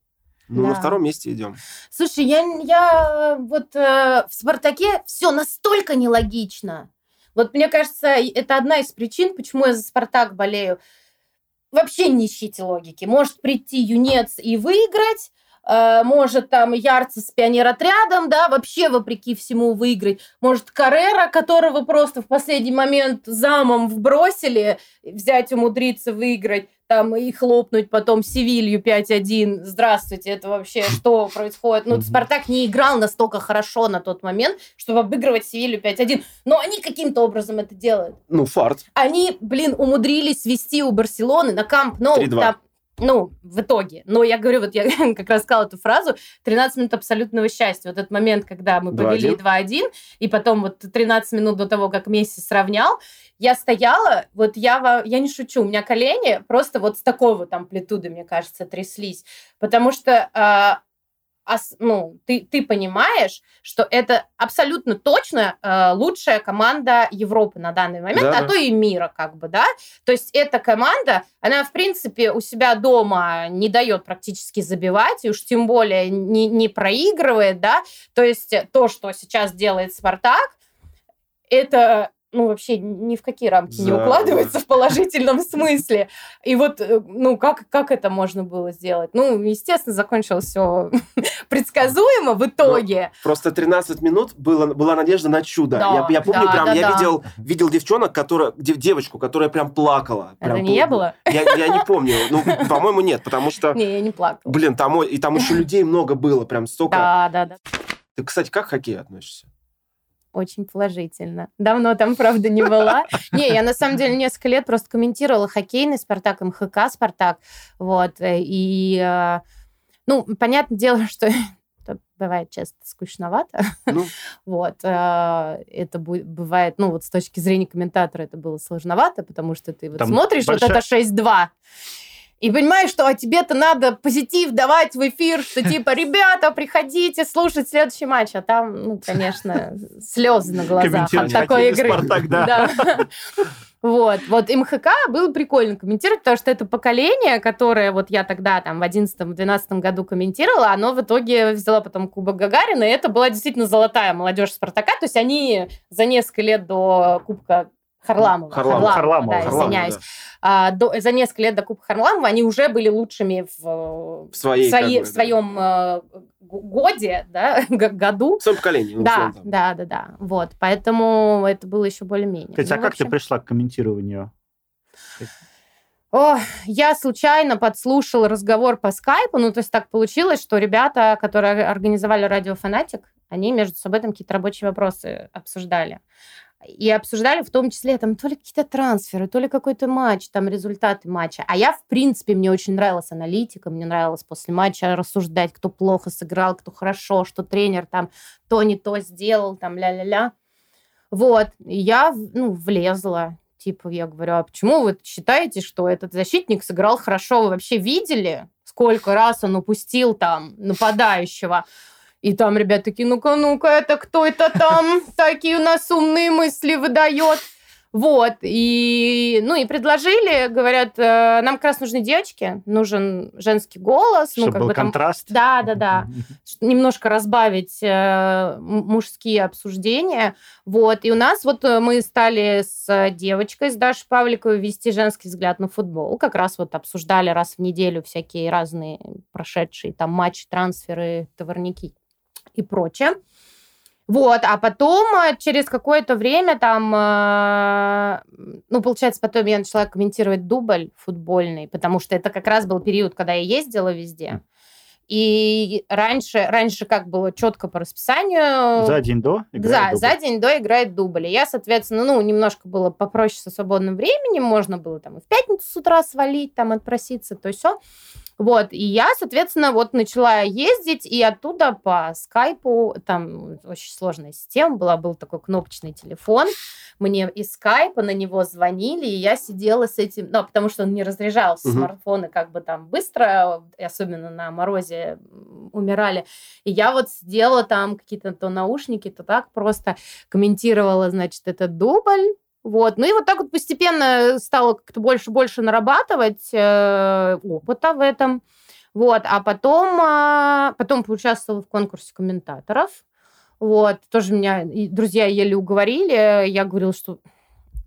Ну, да. на втором месте идем. Слушай, я, я вот э, в «Спартаке» все настолько нелогично. Вот мне кажется, это одна из причин, почему я за «Спартак» болею. Вообще не ищите логики. Может прийти юнец и выиграть, может там Ярца с пионеротрядом, да, вообще вопреки всему выиграть. Может Каррера, которого просто в последний момент замом вбросили, взять умудриться выиграть там и хлопнуть потом Севилью 5-1. Здравствуйте, это вообще что происходит? Ну, Спартак не играл настолько хорошо на тот момент, чтобы обыгрывать Севилью 5-1. Но они каким-то образом это делают. Ну, фарт. Они, блин, умудрились свести у Барселоны на Камп Ноу. Там ну, в итоге. Но я говорю, вот я как раз сказала эту фразу, 13 минут абсолютного счастья. Вот этот момент, когда мы повели 2-1, и потом вот 13 минут до того, как Месси сравнял, я стояла, вот я, я не шучу, у меня колени просто вот с такой вот амплитудой, мне кажется, тряслись. Потому что а, ну, ты, ты понимаешь, что это абсолютно точно э, лучшая команда Европы на данный момент, да, а да. то и мира, как бы, да. То есть эта команда, она, в принципе, у себя дома не дает практически забивать, и уж тем более не, не проигрывает, да. То есть то, что сейчас делает Спартак, это ну, вообще ни в какие рамки да, не укладывается в положительном смысле. И вот, э, ну, как, как это можно было сделать? Ну, естественно, закончилось все предсказуемо в итоге. Но просто 13 минут было, была надежда на чудо. Да, я, я помню, да, прям, да, я да. Видел, видел девчонок, которая, девочку, которая прям плакала. Прям это не я была? Я, я не помню. Ну, по-моему, нет, потому что... Не, я не плакала. Блин, там, и там еще людей много было, прям столько. Да, да, да. Ты, кстати, как к хоккею относишься? Очень положительно. Давно там, правда, не была. Не, я на самом деле несколько лет просто комментировала хоккейный «Спартак», МХК «Спартак». Вот. Э, и, э, ну, понятное дело, что это бывает часто скучновато. Ну. вот. Э, это бывает, ну, вот с точки зрения комментатора это было сложновато, потому что ты вот Там смотришь большая... вот это 6-2, и понимаешь, что а тебе-то надо позитив давать в эфир, что типа, ребята, приходите слушать следующий матч. А там, ну, конечно, слезы на глазах от такой игры. Спартак, да. Вот, вот МХК было прикольно комментировать, потому что это поколение, которое вот я тогда там в 11-12 году комментировала, оно в итоге взяло потом Кубок Гагарина, и это была действительно золотая молодежь Спартака, то есть они за несколько лет до Кубка Харламова. Харламова, Харламова, да, Харламова, извиняюсь. Да. А, до, за несколько лет до Кубка Харламова они уже были лучшими в, в, своей, свои, бы, в своем да. годе, да, году. В своем поколении. Да, да, да, да. Вот, поэтому это было еще более-менее. Катя, ну, а как общем... ты пришла к комментированию? О, я случайно подслушала разговор по скайпу, ну, то есть так получилось, что ребята, которые организовали радио «Фанатик», они между собой там какие-то рабочие вопросы обсуждали. И обсуждали в том числе там то ли какие-то трансферы, то ли какой-то матч, там результаты матча. А я, в принципе, мне очень нравилась аналитика, мне нравилось после матча рассуждать, кто плохо сыграл, кто хорошо, что тренер там то не то сделал, там ля-ля-ля. Вот, я, ну, влезла. Типа, я говорю, а почему вы считаете, что этот защитник сыграл хорошо? Вы вообще видели, сколько раз он упустил там нападающего? И там ребята такие, ну-ка, ну-ка, это кто это там? Такие у нас умные мысли выдает. Вот, и, ну, и предложили, говорят, э, нам как раз нужны девочки, нужен женский голос. Чтобы ну, как был бы там, контраст. Да, да, да. Немножко разбавить э, мужские обсуждения. Вот, и у нас вот э, мы стали с девочкой, с Дашей Павликовой, вести женский взгляд на футбол. Как раз вот обсуждали раз в неделю всякие разные прошедшие там матчи, трансферы, товарники и прочее. Вот, а потом э, через какое-то время там, э, ну, получается, потом я начала комментировать дубль футбольный, потому что это как раз был период, когда я ездила везде. И раньше, раньше как было четко по расписанию. За день до играет Да, дубль. за день до играет дубль. И я, соответственно, ну, немножко было попроще со свободным временем, можно было там и в пятницу с утра свалить, там отпроситься, то все. Вот, и я, соответственно, вот начала ездить, и оттуда по скайпу, там очень сложная система была, был такой кнопочный телефон, мне из скайпа на него звонили, и я сидела с этим, ну, потому что он не разряжался, угу. смартфоны как бы там быстро, особенно на морозе, умирали. И я вот сидела там, какие-то то наушники, то так просто комментировала, значит, этот дубль, вот. Ну и вот так вот постепенно стало как-то больше-больше нарабатывать э, опыта в этом. Вот. А потом, э, потом поучаствовала в конкурсе комментаторов. Вот. Тоже меня друзья еле уговорили. Я говорила, что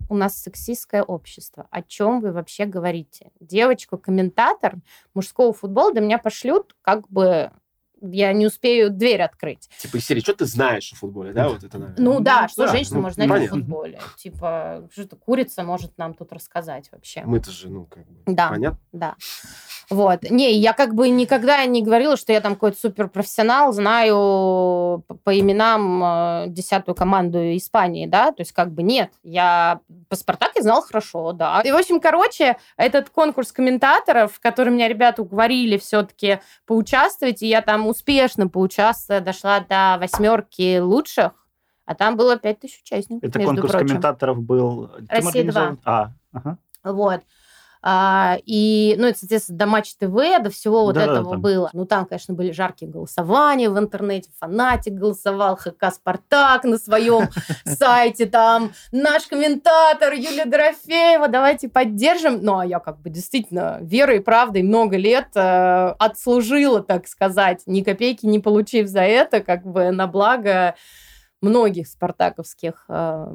у нас сексистское общество. О чем вы вообще говорите? Девочку-комментатор мужского футбола до меня пошлют как бы я не успею дверь открыть. Типа серии, что ты знаешь о футболе, да? Вот это, наверное. Ну да, что да, женщина ну, может знать понятно. о футболе. Типа, что-то курица может нам тут рассказать вообще. Мы-то же, ну, как бы, да, понятно? Да. Вот. Не, я как бы никогда не говорила, что я там какой-то суперпрофессионал, знаю по именам э, десятую команду Испании, да, то есть как бы нет. Я по Спартаке знал хорошо, да. И, в общем, короче, этот конкурс комментаторов, в который меня ребята уговорили все-таки поучаствовать, и я там успешно поучаствовала, дошла до восьмерки лучших, а там было пять тысяч участников, Это конкурс прочим. комментаторов был... Россия-2. А, ага. Вот. А, и, ну, это, соответственно, до Матч ТВ, до всего вот да, этого там. было. Ну, там, конечно, были жаркие голосования в интернете, фанатик голосовал, ХК «Спартак» на своем сайте, там, наш комментатор Юлия Дорофеева, давайте поддержим. Ну, а я как бы действительно верой и правдой много лет э, отслужила, так сказать, ни копейки не получив за это, как бы на благо многих спартаковских э,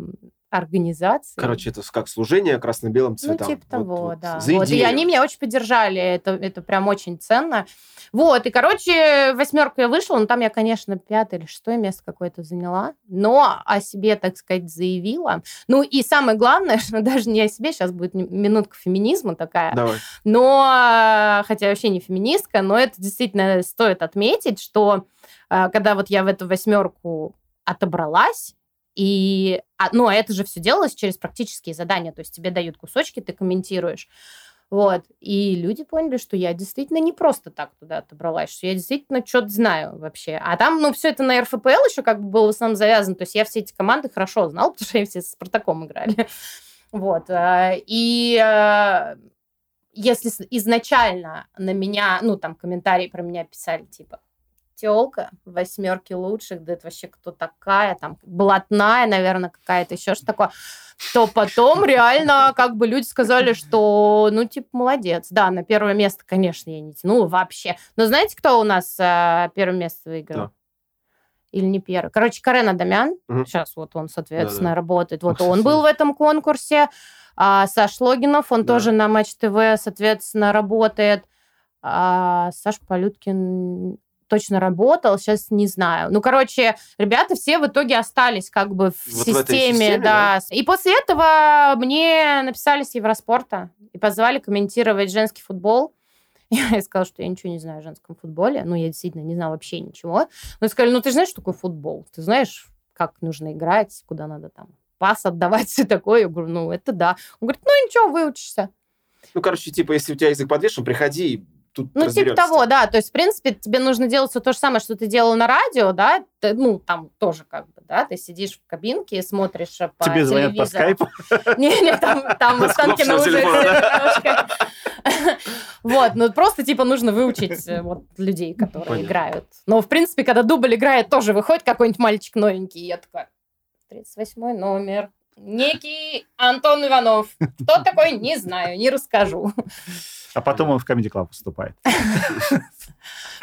организации. Короче, это как служение красно-белым цветам. Ну, типа того, вот, да. За вот. И они меня очень поддержали, это, это прям очень ценно. Вот, и, короче, восьмерку я вышла, но там я, конечно, пятое или шестое место какое-то заняла, но о себе, так сказать, заявила. Ну, и самое главное, что даже не о себе, сейчас будет минутка феминизма такая, Давай. но, хотя вообще не феминистка, но это действительно стоит отметить, что э, когда вот я в эту восьмерку отобралась, и, ну, это же все делалось через практические задания, то есть тебе дают кусочки, ты комментируешь. Вот. И люди поняли, что я действительно не просто так туда отобралась, что я действительно что-то знаю вообще. А там, ну, все это на РФПЛ еще как бы было в основном завязано. То есть я все эти команды хорошо знала, потому что они все с Спартаком играли. Вот. А, и а, если изначально на меня, ну, там, комментарии про меня писали, типа, телка в восьмерке лучших, да это вообще кто такая, там, блатная, наверное, какая-то, еще что такое, то потом реально как бы люди сказали, что, ну, типа, молодец. Да, на первое место, конечно, я не тянула вообще. Но знаете, кто у нас э, первое место выиграл? Да. Или не первый? Короче, Карен Адамян. Угу. Сейчас вот он, соответственно, Да-да. работает. Вот он был в этом конкурсе. А Саш Логинов, он да. тоже на Матч ТВ, соответственно, работает. А Саш Полюткин точно работал, сейчас не знаю. Ну, короче, ребята все в итоге остались как бы в вот системе, в системе да. да. И после этого мне написали с Евроспорта и позвали комментировать женский футбол. Я сказала, что я ничего не знаю о женском футболе. Ну, я действительно не знаю вообще ничего. Но сказали, ну, ты знаешь, что такое футбол? Ты знаешь, как нужно играть, куда надо там пас отдавать, все такое. Я говорю, ну, это да. Он говорит, ну, ничего, выучишься. Ну, короче, типа, если у тебя язык подвешен, приходи тут Ну, типа того, да. То есть, в принципе, тебе нужно делать все то же самое, что ты делал на радио, да, ты, ну, там тоже как бы, да, ты сидишь в кабинке и смотришь по Тебе звонят по скайпу? Не-не, там, там Останкина уже немножко... Вот, ну просто типа нужно выучить э, вот людей, которые Понятно. играют. Но, в принципе, когда дубль играет, тоже выходит какой-нибудь мальчик новенький, и я такая, 38 номер, некий Антон Иванов. Кто такой, не знаю, не расскажу. А потом он в Comedy Club поступает.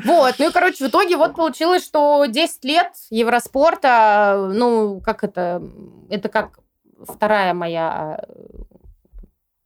Вот, ну и, короче, в итоге вот получилось, что 10 лет Евроспорта, ну, как это, это как вторая моя э,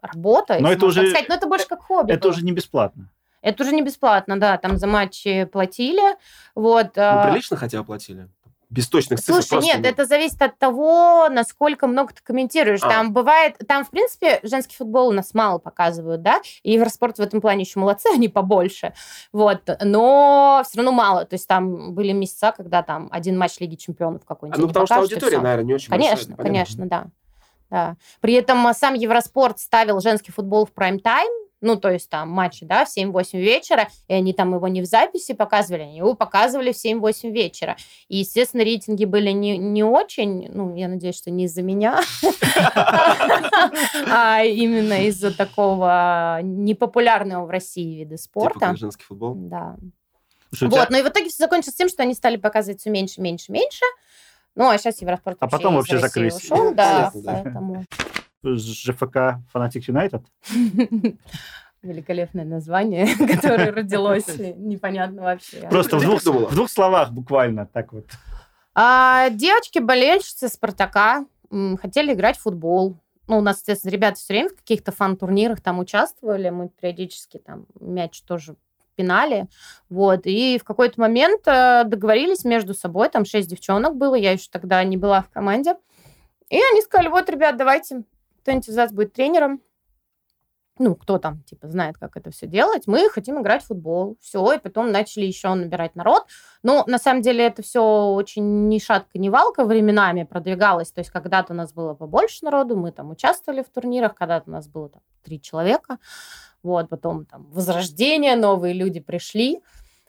работа. Но это уже... Сказать, но это больше как хобби. Это было. уже не бесплатно. Это уже не бесплатно, да, там за матчи платили, вот. Ну, а прилично хотя платили? Без точных цифр. Слушай, нет, это зависит от того, насколько много ты комментируешь. А. Там бывает, там, в принципе, женский футбол у нас мало показывают, да, и Евроспорт в этом плане еще молодцы, они побольше, вот, но все равно мало, то есть там были месяца, когда там один матч Лиги Чемпионов какой-нибудь а, Ну, потому что аудитория, наверное, не очень Конечно, большая, конечно, да. Да. При этом сам Евроспорт ставил женский футбол в прайм-тайм, ну, то есть там матчи, да, в 7-8 вечера, и они там его не в записи показывали, они его показывали в 7-8 вечера. И, естественно, рейтинги были не, не очень, ну, я надеюсь, что не из-за меня, а именно из-за такого непопулярного в России вида типа спорта. женский футбол? Да. Вот, но и в итоге все закончилось тем, что они стали показывать все меньше, меньше, меньше. Ну, а сейчас Евроспорт А потом вообще закрылись. Ушел, да, поэтому... ЖФК Фанатик Юнайтед? Великолепное название, которое родилось непонятно вообще. Просто в двух, в двух словах буквально так вот. А, девочки-болельщицы Спартака хотели играть в футбол. Ну, у нас, естественно, ребята все время в каких-то фан-турнирах там участвовали. Мы периодически там мяч тоже пинали. Вот. И в какой-то момент э, договорились между собой. Там шесть девчонок было. Я еще тогда не была в команде. И они сказали, вот, ребят, давайте кто-нибудь из вас будет тренером, ну, кто там, типа, знает, как это все делать, мы хотим играть в футбол. Все, и потом начали еще набирать народ. Но на самом деле это все очень ни шатка, ни валка временами продвигалось. То есть когда-то у нас было побольше народу, мы там участвовали в турнирах, когда-то у нас было там три человека. Вот, потом там возрождение, новые люди пришли.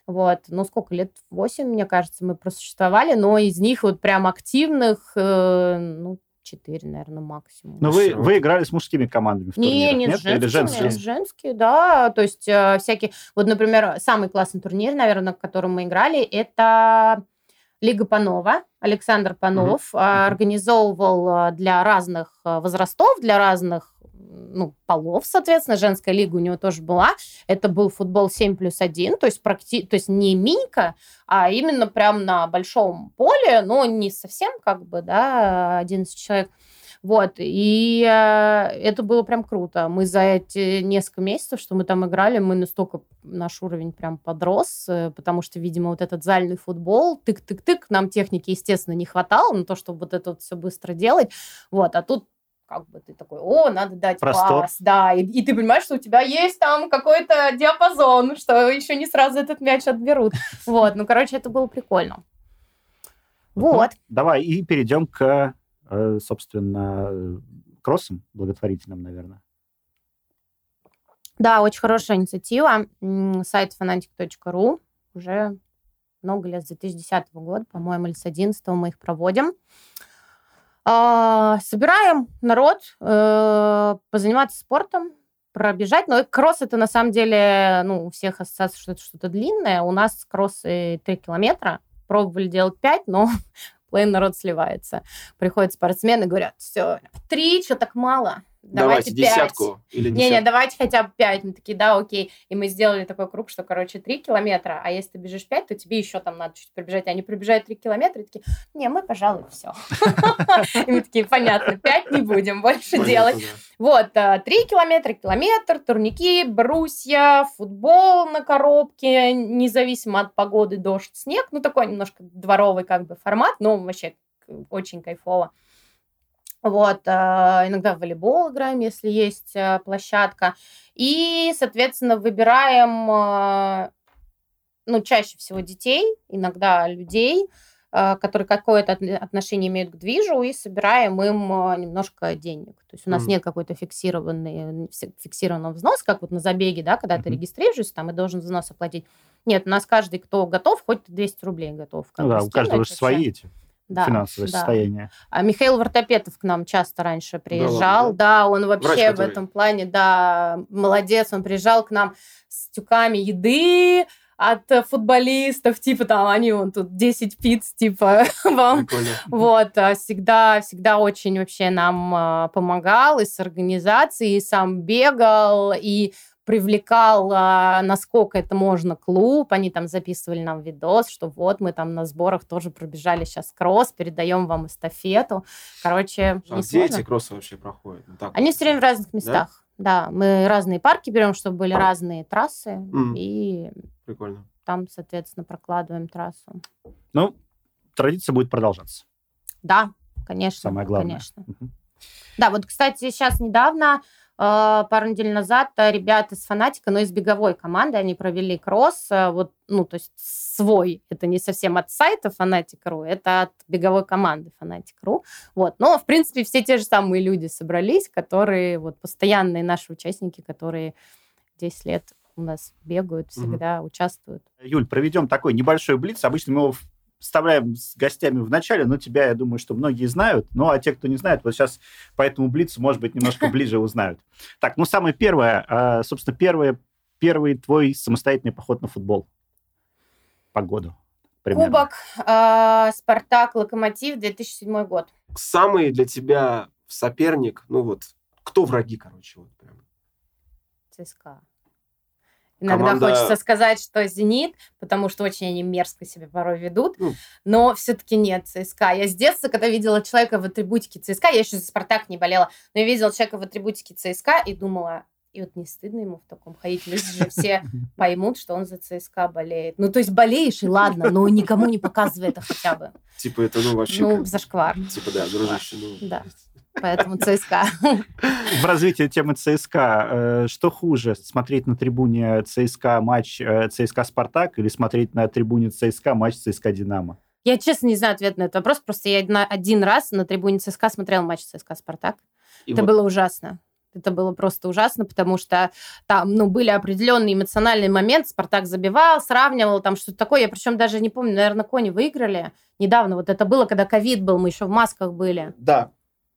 Вот, ну, сколько лет? Восемь, мне кажется, мы просуществовали, но из них вот прям активных, э, ну, 4, наверное, максимум. Но вы, вы играли с мужскими командами в не, не, нет? Женскими, Или женские? женские, да. То есть э, всякие... Вот, например, самый классный турнир, наверное, в котором мы играли, это Лига Панова. Александр Панов uh-huh. организовывал э, для разных э, возрастов, для разных ну, полов, соответственно, женская лига у него тоже была. Это был футбол 7 плюс 1, то есть, практи... то есть не минька, а именно прям на большом поле, но не совсем как бы, да, 11 человек. Вот, и э, это было прям круто. Мы за эти несколько месяцев, что мы там играли, мы настолько, наш уровень прям подрос, э, потому что, видимо, вот этот зальный футбол, тык-тык-тык, нам техники, естественно, не хватало на то, чтобы вот это вот все быстро делать. Вот, а тут как бы ты такой, о, надо дать Простор. пас, да, и, и ты понимаешь, что у тебя есть там какой-то диапазон, что еще не сразу этот мяч отберут. Вот, ну, короче, это было прикольно. Ну, вот. давай и перейдем к, э, собственно, кроссам благотворительным, наверное. Да, очень хорошая инициатива. Сайт fanatic.ru уже много лет, с 2010 года, по-моему, или с 2011 мы их проводим. А, собираем народ э, позаниматься спортом, пробежать. Но кросс это на самом деле, ну, у всех ассоциация, что это что-то длинное. У нас кроссы 3 километра. Пробовали делать 5, но половина народ сливается. Приходят спортсмены, говорят, все, три, что так мало? Давайте, давайте десятку или десятку. Не-не, давайте хотя бы пять. Мы такие, да, окей. И мы сделали такой круг, что, короче, три километра, а если ты бежишь пять, то тебе еще там надо чуть пробежать. Они пробежают три километра и такие, не, мы, пожалуй, все. И мы такие, понятно, пять не будем больше делать. Вот, э, три километра, километр, турники, брусья, футбол на коробке, независимо от погоды, дождь, снег. Ну, такой немножко дворовый как бы формат, но вообще очень кайфово. Вот, а, иногда в волейбол играем, если есть а, площадка. И, соответственно, выбираем, а, ну, чаще всего детей, иногда людей, которые какое-то отношение имеют к движу, и собираем им немножко денег. То есть у нас mm. нет какой-то фиксированный, фиксированного взноса, как вот на забеге, да, когда mm-hmm. ты регистрируешься, там и должен взнос оплатить. Нет, у нас каждый, кто готов, хоть 200 рублей готов. Ну да, у каждого же свои эти да, финансовое да. состояние. А Михаил Вартопетов к нам часто раньше приезжал. Да, да он вообще Врач, в этом плане, да, молодец. Он приезжал к нам с тюками еды, от футболистов, типа там они вон тут 10 пиц, типа вам. Вот, а всегда, всегда очень вообще нам а, помогал и с организацией, и сам бегал, и привлекал, а, насколько это можно, клуб. Они там записывали нам видос, что вот мы там на сборах тоже пробежали сейчас кросс, передаем вам эстафету. Короче, а где эти кроссы вообще проходят? Ну, так, Они все время в разных местах. Да? да, мы разные парки берем, чтобы были разные трассы. Mm. И Прикольно. там, соответственно, прокладываем трассу. Ну, традиция будет продолжаться. Да, конечно. Самое главное. Конечно. Угу. Да, вот, кстати, сейчас недавно пару недель назад э, ребята с Фанатика, но из беговой команды, они провели кросс, э, вот, ну, то есть свой, это не совсем от сайта Фанатик.ру, это от беговой команды Фанатик.ру, вот, но, в принципе, все те же самые люди собрались, которые, вот, постоянные наши участники, которые 10 лет у нас бегают, всегда угу. участвуют. Юль, проведем такой небольшой блиц. Обычно мы его вставляем с гостями в начале, но тебя, я думаю, что многие знают. Ну, а те, кто не знает, вот сейчас по этому блицу, может быть, немножко ближе узнают. Так, ну, самое первое, а, собственно, первое, первый твой самостоятельный поход на футбол по году. Примерно. Кубок э, Спартак Локомотив 2007 год. Самый для тебя соперник, ну вот, кто враги, короче, вот прям? ЦСКА. Иногда команда... хочется сказать, что «Зенит», потому что очень они мерзко себя порой ведут, mm. но все-таки нет ЦСКА. Я с детства, когда видела человека в атрибутике ЦСКА, я еще за «Спартак» не болела, но я видела человека в атрибутике ЦСКА и думала, и вот не стыдно ему в таком ходить. Люди же все поймут, что он за ЦСКА болеет. Ну, то есть болеешь, и ладно, но никому не показывай это хотя бы. Типа это, ну, вообще... Ну, зашквар. Типа, да, дружище, ну... Да. Поэтому ЦСКА. В развитии темы ЦСКА, э, что хуже, смотреть на трибуне ЦСКА матч э, ЦСКА-Спартак или смотреть на трибуне ЦСКА матч ЦСКА-Динамо? Я честно не знаю ответ на этот вопрос, просто я один раз на трибуне ЦСКА смотрела матч ЦСКА-Спартак. Это вот... было ужасно. Это было просто ужасно, потому что там, ну, были определенные эмоциональные моменты. Спартак забивал, сравнивал, там что-то такое. Я причем даже не помню, наверное, Кони выиграли недавно. Вот это было, когда ковид был, мы еще в масках были. Да,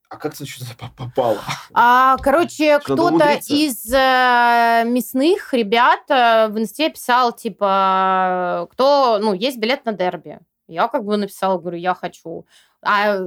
а как ты что-то попало? А, короче, кто-то из э, мясных ребят э, в инсте писал, типа, кто, ну, есть билет на дерби. Я как бы написала, говорю, я хочу. А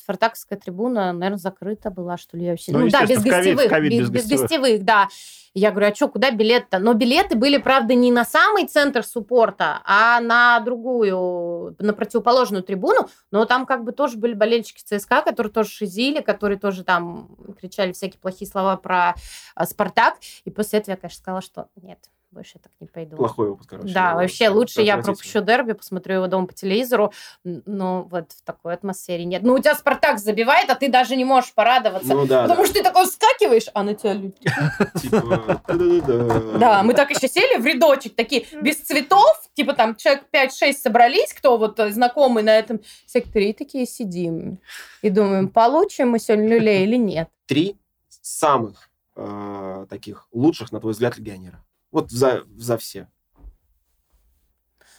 спартаковская трибуна, наверное, закрыта была, что ли, вообще. Ну, ну да, без гостевых. COVID, без, без гостевых. гостевых, да. Я говорю, а что, куда билет-то? Но билеты были, правда, не на самый центр суппорта, а на другую, на противоположную трибуну. Но там как бы тоже были болельщики ЦСКА, которые тоже шизили, которые тоже там кричали всякие плохие слова про а, Спартак. И после этого я, конечно, сказала, что нет, больше я так не пойду. Плохой опыт, короче. Да, вообще лучше я пропущу дерби, посмотрю его дома по телевизору, но вот в такой атмосфере нет. Ну, у тебя Спартак забивает, а ты даже не можешь порадоваться, ну, да, потому да. что ты такой вскакиваешь, а на тебя люди... Типа, да, мы так еще сели в рядочек, такие, без цветов, типа там человек 5-6 собрались, кто вот э, знакомый на этом секторе, и такие сидим. И думаем, получим мы сегодня люлей или нет. Три самых э, таких лучших, на твой взгляд, легионера. Вот за, за все.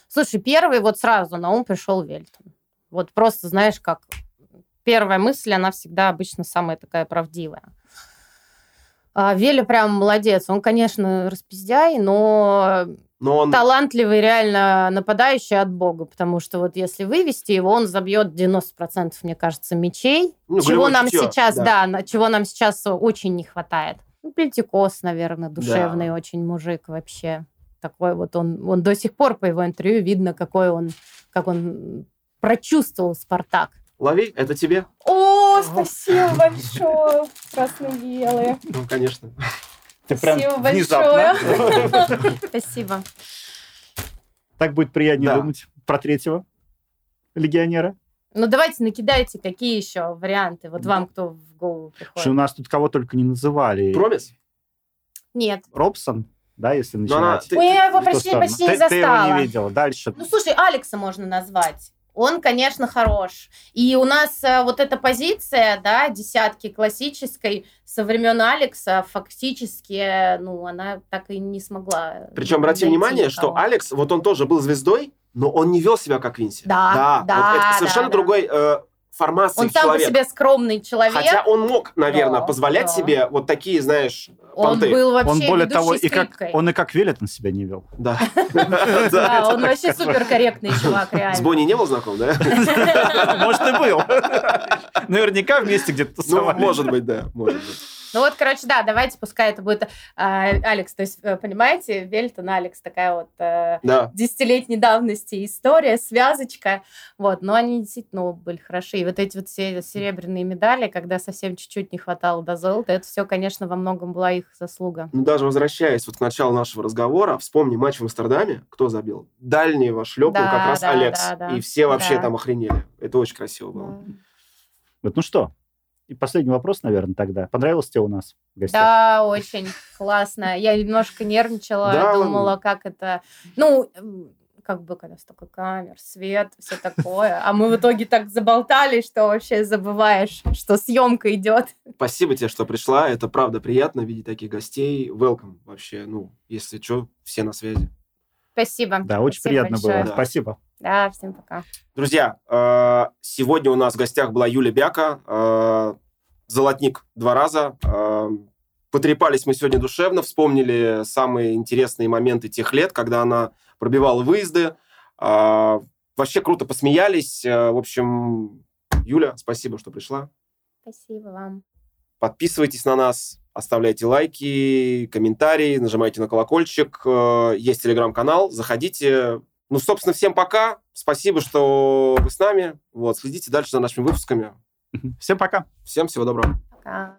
Слушай, первый вот сразу на ум пришел Вельтон. Вот просто, знаешь, как первая мысль, она всегда обычно самая такая правдивая. А, Веля прям молодец. Он, конечно, распиздяй, но но он... Талантливый реально нападающий от бога, потому что вот если вывести его, он забьет 90%, мне кажется, мечей, ну, чего нам чутье, сейчас, да. да, чего нам сейчас очень не хватает. Ну, Пельтикос, наверное, душевный да. очень мужик вообще. Такой вот он, он до сих пор по его интервью видно, какой он, как он прочувствовал Спартак. Лови, это тебе. О, спасибо большое, красно-белые. Ну, конечно. Ты прям Спасибо внезапно. большое. Спасибо. Так будет приятнее да. думать про третьего легионера. Ну, давайте накидайте, какие еще варианты. Вот вам кто в голову приходит. Что у нас тут кого только не называли. Промис? Нет. Робсон? Да, если начинать. Она, ты, Ой, я его почти, почти не застала. Ты его не видела. Дальше. Ну, слушай, Алекса можно назвать он, конечно, хорош. И у нас э, вот эта позиция, да, десятки классической со времен Алекса фактически, ну, она так и не смогла. Причем обрати внимание, что Алекс, вот он тоже был звездой, но он не вел себя как Винси. Да, да. да вот это совершенно да, другой э, формации Он сам по себе скромный человек. Хотя он мог, наверное, да, позволять да. себе вот такие, знаешь, понты. Он был вообще Он более того, и как, он и как Велитон себя не вел. Да. Да, он вообще супер корректный чувак, реально. С Бонни не был знаком, да? Может, и был. Наверняка вместе где-то ну, тусовались. Может быть, да, может быть. Ну вот, короче, да, давайте, пускай это будет а, Алекс. То есть, э, понимаете, Вельтон, Алекс, такая вот а, да. десятилетней давности история, связочка. Вот, но они действительно были хороши. И вот эти вот все серебряные медали, когда совсем чуть-чуть не хватало до золота, это все, конечно, во многом была их заслуга. Ну, даже возвращаясь вот к началу нашего разговора, вспомни матч в Амстердаме, кто забил? Дальнего шлепнул да, как раз да, Алекс. Да, да, и все вообще да. там охренели. Это очень красиво было. Да. Вот, ну что, и последний вопрос, наверное, тогда. Понравилось тебе у нас в гостях? Да, очень классно. Я немножко нервничала, да, думала, как это... Ну, как бы, когда столько камер, свет, все такое. А мы в итоге так заболтали, что вообще забываешь, что съемка идет. Спасибо тебе, что пришла. Это правда приятно видеть таких гостей. Welcome вообще. Ну, если что, все на связи. Спасибо. Да, очень Спасибо приятно большое. было. Да. Спасибо. Да, всем пока. Друзья, э, сегодня у нас в гостях была Юля Бяка, э, золотник два раза. Э, потрепались мы сегодня душевно, вспомнили самые интересные моменты тех лет, когда она пробивала выезды. Вообще круто посмеялись. В общем, Юля, спасибо, что пришла. Спасибо вам. Подписывайтесь на нас, оставляйте лайки, комментарии, нажимайте на колокольчик. Есть телеграм-канал, заходите. Ну, собственно, всем пока. Спасибо, что вы с нами. Вот, следите дальше за нашими выпусками. Всем пока. Всем всего доброго. Пока.